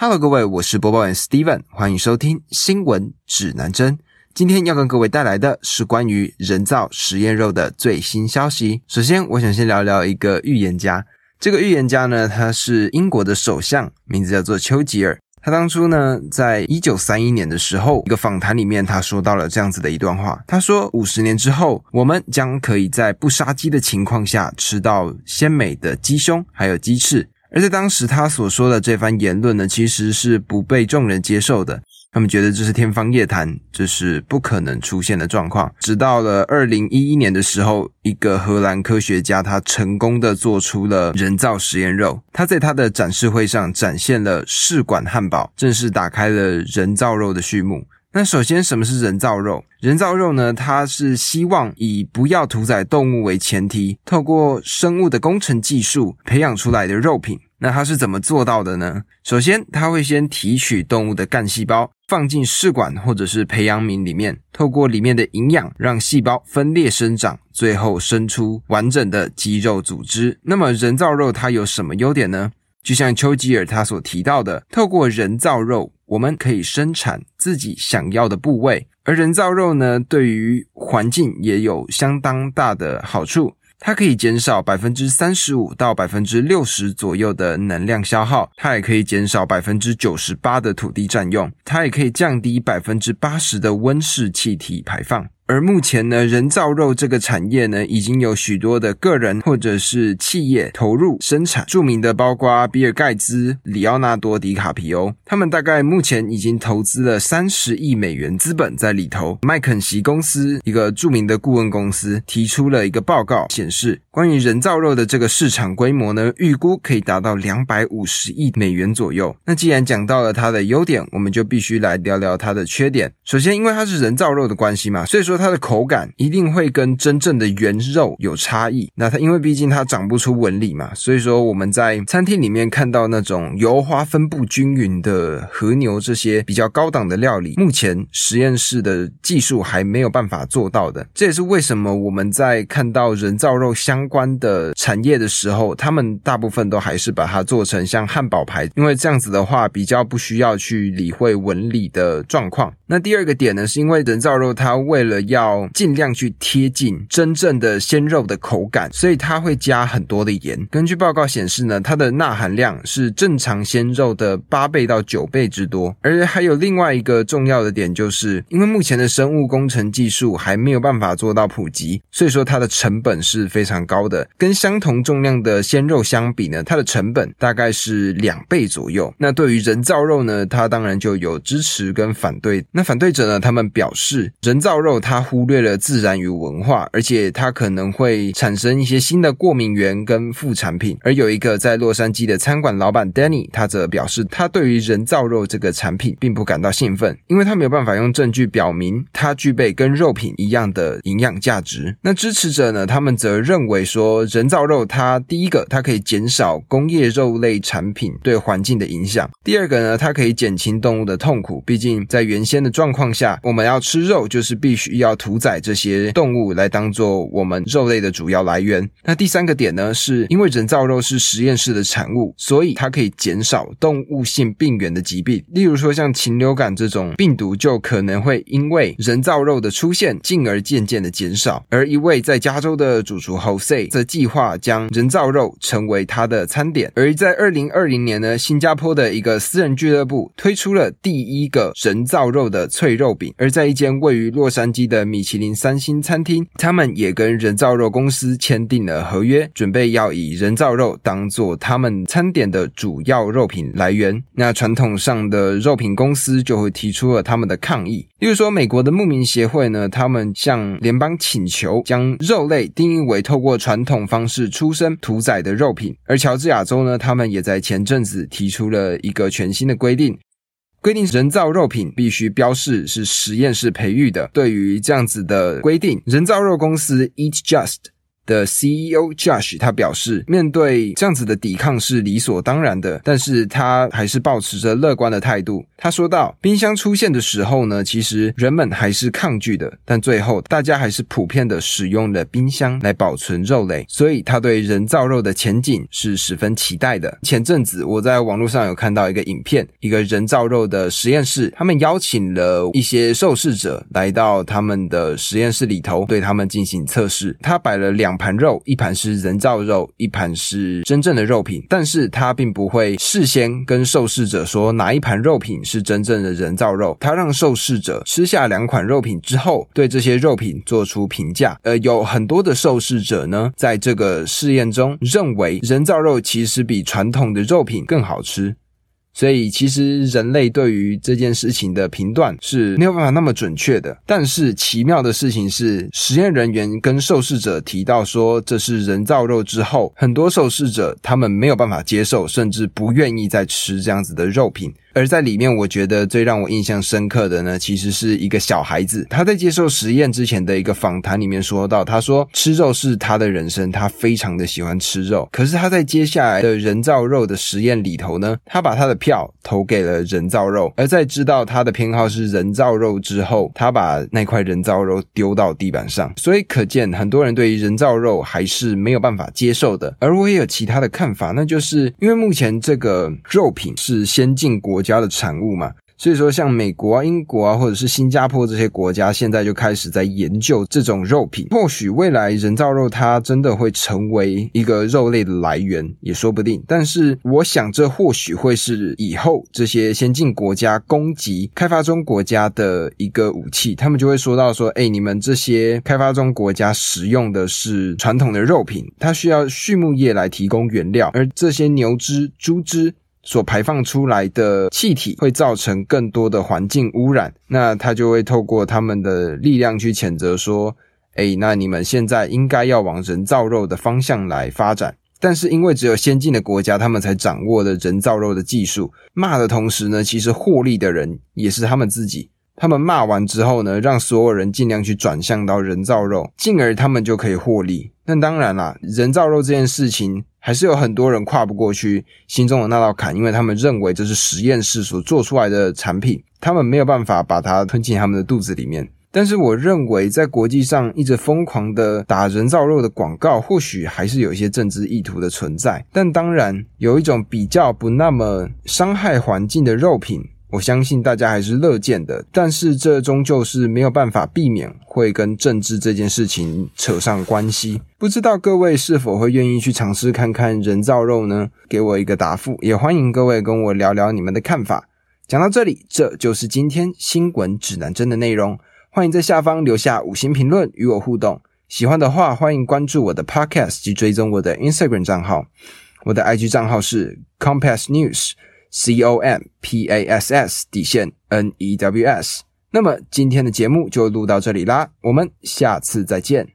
Hello，各位，我是播报员 Steven，欢迎收听新闻指南针。今天要跟各位带来的是关于人造实验肉的最新消息。首先，我想先聊聊一个预言家。这个预言家呢，他是英国的首相，名字叫做丘吉尔。他当初呢，在一九三一年的时候，一个访谈里面，他说到了这样子的一段话。他说：“五十年之后，我们将可以在不杀鸡的情况下吃到鲜美的鸡胸，还有鸡翅。”而在当时，他所说的这番言论呢，其实是不被众人接受的。他们觉得这是天方夜谭，这是不可能出现的状况。直到了二零一一年的时候，一个荷兰科学家他成功的做出了人造实验肉。他在他的展示会上展现了试管汉堡，正式打开了人造肉的序幕。那首先，什么是人造肉？人造肉呢？它是希望以不要屠宰动物为前提，透过生物的工程技术培养出来的肉品。那它是怎么做到的呢？首先，它会先提取动物的干细胞，放进试管或者是培养皿里面，透过里面的营养让细胞分裂生长，最后生出完整的肌肉组织。那么，人造肉它有什么优点呢？就像丘吉尔他所提到的，透过人造肉，我们可以生产自己想要的部位，而人造肉呢，对于环境也有相当大的好处。它可以减少百分之三十五到百分之六十左右的能量消耗，它也可以减少百分之九十八的土地占用，它也可以降低百分之八十的温室气体排放。而目前呢，人造肉这个产业呢，已经有许多的个人或者是企业投入生产。著名的包括比尔盖茨、里奥纳多·迪卡皮欧，他们大概目前已经投资了三十亿美元资本在里头。麦肯锡公司一个著名的顾问公司提出了一个报告，显示关于人造肉的这个市场规模呢，预估可以达到两百五十亿美元左右。那既然讲到了它的优点，我们就必须来聊聊它的缺点。首先，因为它是人造肉的关系嘛，所以说。它的口感一定会跟真正的原肉有差异。那它因为毕竟它长不出纹理嘛，所以说我们在餐厅里面看到那种油花分布均匀的和牛这些比较高档的料理，目前实验室的技术还没有办法做到的。这也是为什么我们在看到人造肉相关的产业的时候，他们大部分都还是把它做成像汉堡排，因为这样子的话比较不需要去理会纹理的状况。那第二个点呢，是因为人造肉它为了要尽量去贴近真正的鲜肉的口感，所以它会加很多的盐。根据报告显示呢，它的钠含量是正常鲜肉的八倍到九倍之多。而还有另外一个重要的点，就是因为目前的生物工程技术还没有办法做到普及，所以说它的成本是非常高的。跟相同重量的鲜肉相比呢，它的成本大概是两倍左右。那对于人造肉呢，它当然就有支持跟反对。那反对者呢？他们表示，人造肉它忽略了自然与文化，而且它可能会产生一些新的过敏源跟副产品。而有一个在洛杉矶的餐馆老板 Danny，他则表示，他对于人造肉这个产品并不感到兴奋，因为他没有办法用证据表明它具备跟肉品一样的营养价值。那支持者呢？他们则认为说，人造肉它第一个，它可以减少工业肉类产品对环境的影响；第二个呢，它可以减轻动物的痛苦。毕竟在原先的状况下，我们要吃肉，就是必须要要屠宰这些动物来当做我们肉类的主要来源。那第三个点呢，是因为人造肉是实验室的产物，所以它可以减少动物性病原的疾病，例如说像禽流感这种病毒，就可能会因为人造肉的出现，进而渐渐的减少。而一位在加州的主厨 Jose 则计划将人造肉成为他的餐点。而在二零二零年呢，新加坡的一个私人俱乐部推出了第一个人造肉。的脆肉饼，而在一间位于洛杉矶的米其林三星餐厅，他们也跟人造肉公司签订了合约，准备要以人造肉当做他们餐点的主要肉品来源。那传统上的肉品公司就会提出了他们的抗议，例如说美国的牧民协会呢，他们向联邦请求将肉类定义为透过传统方式出生屠宰的肉品，而乔治亚州呢，他们也在前阵子提出了一个全新的规定。规定人造肉品必须标示是实验室培育的。对于这样子的规定，人造肉公司 Eat Just 的 CEO Josh 他表示，面对这样子的抵抗是理所当然的，但是他还是保持着乐观的态度。他说道：“冰箱出现的时候呢，其实人们还是抗拒的，但最后大家还是普遍的使用了冰箱来保存肉类，所以他对人造肉的前景是十分期待的。”前阵子我在网络上有看到一个影片，一个人造肉的实验室，他们邀请了一些受试者来到他们的实验室里头，对他们进行测试。他摆了两盘肉，一盘是人造肉，一盘是真正的肉品，但是他并不会事先跟受试者说哪一盘肉品是真正的人造肉。他让受试者吃下两款肉品之后，对这些肉品做出评价。呃，有很多的受试者呢，在这个试验中认为人造肉其实比传统的肉品更好吃。所以，其实人类对于这件事情的评断是没有办法那么准确的。但是奇妙的事情是，实验人员跟受试者提到说这是人造肉之后，很多受试者他们没有办法接受，甚至不愿意再吃这样子的肉品。而在里面，我觉得最让我印象深刻的呢，其实是一个小孩子，他在接受实验之前的一个访谈里面说到，他说吃肉是他的人生，他非常的喜欢吃肉。可是他在接下来的人造肉的实验里头呢，他把他的票投给了人造肉，而在知道他的偏好是人造肉之后，他把那块人造肉丢到地板上。所以可见，很多人对于人造肉还是没有办法接受的。而我也有其他的看法，那就是因为目前这个肉品是先进国家的产物嘛。所以说，像美国啊、英国啊，或者是新加坡这些国家，现在就开始在研究这种肉品。或许未来人造肉它真的会成为一个肉类的来源，也说不定。但是，我想这或许会是以后这些先进国家攻击开发中国家的一个武器。他们就会说到说：“哎，你们这些开发中国家使用的是传统的肉品，它需要畜牧业来提供原料，而这些牛脂、猪脂。”所排放出来的气体会造成更多的环境污染，那他就会透过他们的力量去谴责说：“诶，那你们现在应该要往人造肉的方向来发展。”但是因为只有先进的国家，他们才掌握了人造肉的技术。骂的同时呢，其实获利的人也是他们自己。他们骂完之后呢，让所有人尽量去转向到人造肉，进而他们就可以获利。那当然啦，人造肉这件事情。还是有很多人跨不过去心中的那道坎，因为他们认为这是实验室所做出来的产品，他们没有办法把它吞进他们的肚子里面。但是，我认为在国际上一直疯狂的打人造肉的广告，或许还是有一些政治意图的存在。但当然，有一种比较不那么伤害环境的肉品。我相信大家还是乐见的，但是这终究是没有办法避免会跟政治这件事情扯上关系。不知道各位是否会愿意去尝试看看人造肉呢？给我一个答复，也欢迎各位跟我聊聊你们的看法。讲到这里，这就是今天新闻指南针的内容。欢迎在下方留下五星评论与我互动。喜欢的话，欢迎关注我的 Podcast 及追踪我的 Instagram 账号。我的 IG 账号是 Compass News。C O M P A S S 底线 N E W S，那么今天的节目就录到这里啦，我们下次再见。